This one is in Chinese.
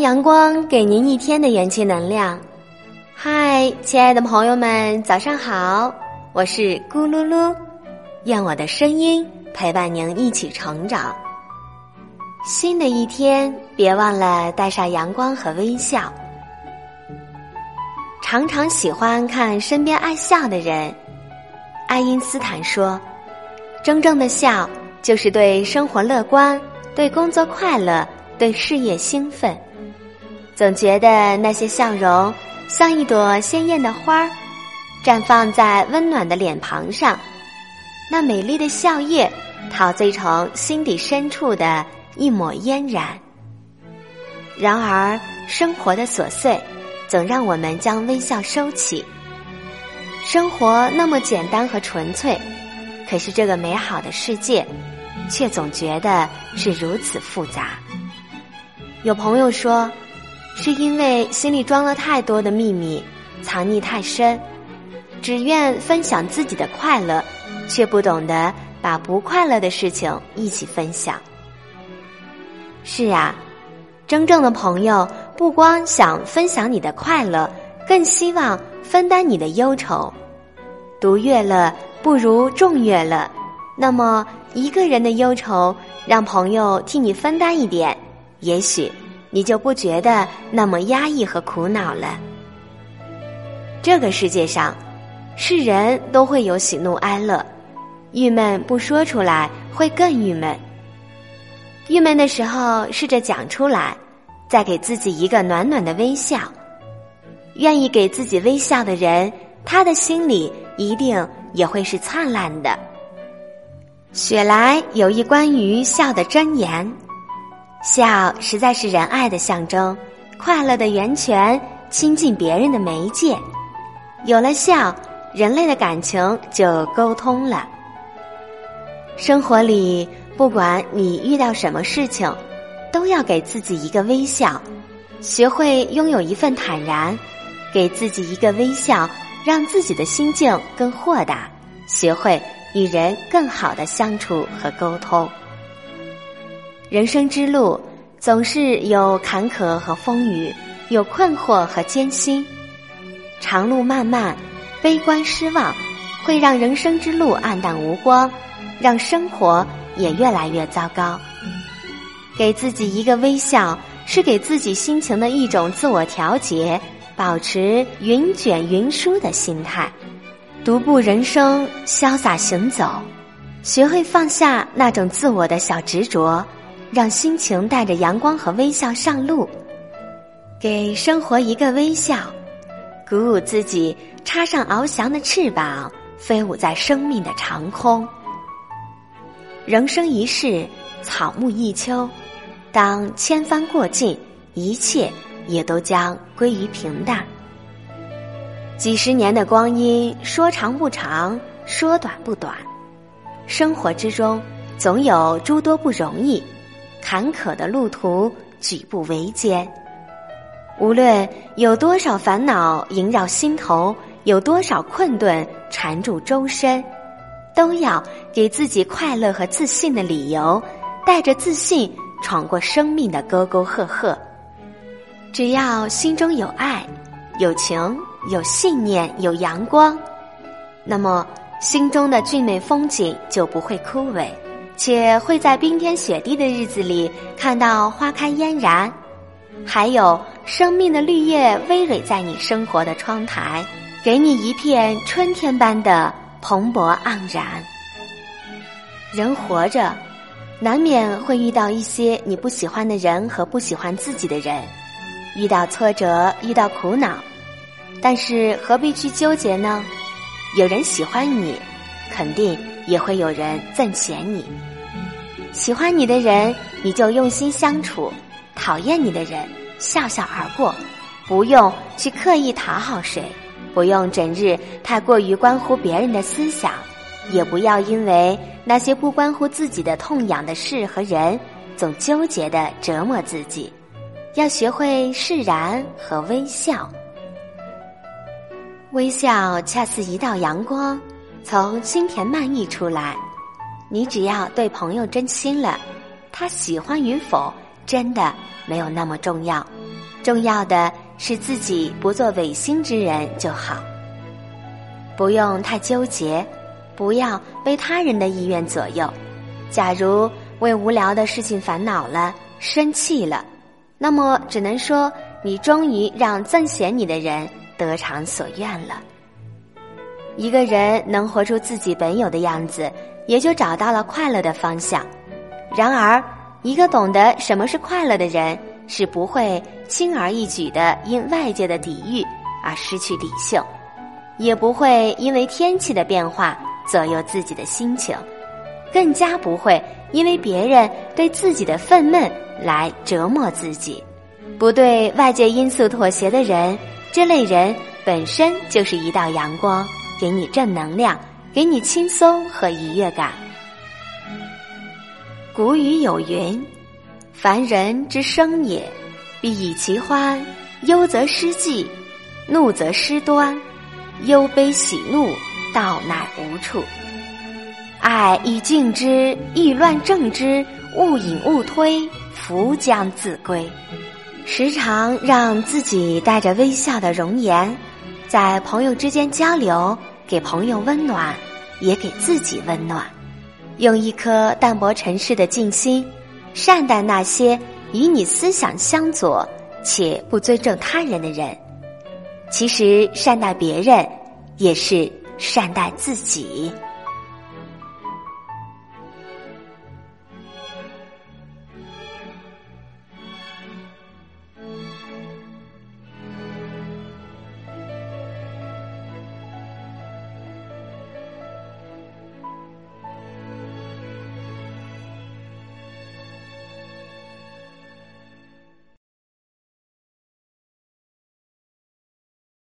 阳光，给您一天的元气能量。嗨，亲爱的朋友们，早上好！我是咕噜噜，愿我的声音陪伴您一起成长。新的一天，别忘了带上阳光和微笑。常常喜欢看身边爱笑的人。爱因斯坦说：“真正的笑，就是对生活乐观，对工作快乐，对事业兴奋。”总觉得那些笑容像一朵鲜艳的花儿，绽放在温暖的脸庞上。那美丽的笑靥，陶醉成心底深处的一抹嫣然。然而，生活的琐碎总让我们将微笑收起。生活那么简单和纯粹，可是这个美好的世界，却总觉得是如此复杂。有朋友说。是因为心里装了太多的秘密，藏匿太深，只愿分享自己的快乐，却不懂得把不快乐的事情一起分享。是啊，真正的朋友不光想分享你的快乐，更希望分担你的忧愁。独乐乐不如众乐乐，那么一个人的忧愁，让朋友替你分担一点，也许。你就不觉得那么压抑和苦恼了。这个世界上，是人都会有喜怒哀乐，郁闷不说出来会更郁闷。郁闷的时候，试着讲出来，再给自己一个暖暖的微笑。愿意给自己微笑的人，他的心里一定也会是灿烂的。雪莱有一关于笑的箴言。笑实在是仁爱的象征，快乐的源泉，亲近别人的媒介。有了笑，人类的感情就沟通了。生活里，不管你遇到什么事情，都要给自己一个微笑，学会拥有一份坦然，给自己一个微笑，让自己的心境更豁达，学会与人更好的相处和沟通。人生之路总是有坎坷和风雨，有困惑和艰辛。长路漫漫，悲观失望会让人生之路黯淡无光，让生活也越来越糟糕。给自己一个微笑，是给自己心情的一种自我调节，保持云卷云舒的心态，独步人生，潇洒行走，学会放下那种自我的小执着。让心情带着阳光和微笑上路，给生活一个微笑，鼓舞自己，插上翱翔的翅膀，飞舞在生命的长空。人生一世，草木一秋，当千帆过尽，一切也都将归于平淡。几十年的光阴，说长不长，说短不短，生活之中总有诸多不容易。坎坷的路途，举步维艰。无论有多少烦恼萦绕心头，有多少困顿缠住周身，都要给自己快乐和自信的理由，带着自信闯过生命的沟沟壑壑。只要心中有爱、有情、有信念、有阳光，那么心中的俊美风景就不会枯萎。且会在冰天雪地的日子里看到花开嫣然，还有生命的绿叶葳蕤在你生活的窗台，给你一片春天般的蓬勃盎然。人活着，难免会遇到一些你不喜欢的人和不喜欢自己的人，遇到挫折，遇到苦恼，但是何必去纠结呢？有人喜欢你，肯定。也会有人憎嫌你，喜欢你的人你就用心相处，讨厌你的人笑笑而过，不用去刻意讨好谁，不用整日太过于关乎别人的思想，也不要因为那些不关乎自己的痛痒的事和人，总纠结的折磨自己，要学会释然和微笑，微笑恰似一道阳光。从心田漫溢出来，你只要对朋友真心了，他喜欢与否真的没有那么重要。重要的是自己不做违心之人就好。不用太纠结，不要被他人的意愿左右。假如为无聊的事情烦恼了、生气了，那么只能说你终于让憎嫌你的人得偿所愿了。一个人能活出自己本有的样子，也就找到了快乐的方向。然而，一个懂得什么是快乐的人，是不会轻而易举的因外界的抵御而失去理性，也不会因为天气的变化左右自己的心情，更加不会因为别人对自己的愤懑来折磨自己。不对外界因素妥协的人，这类人本身就是一道阳光。给你正能量，给你轻松和愉悦感。古语有云：“凡人之生也，必以其欢；忧则失计，怒则失端，忧悲喜怒，道乃无处。爱以敬之，意乱正之，勿引勿推，福将自归。”时常让自己带着微笑的容颜。在朋友之间交流，给朋友温暖，也给自己温暖。用一颗淡泊尘世的静心，善待那些与你思想相左且不尊重他人的人。其实，善待别人也是善待自己。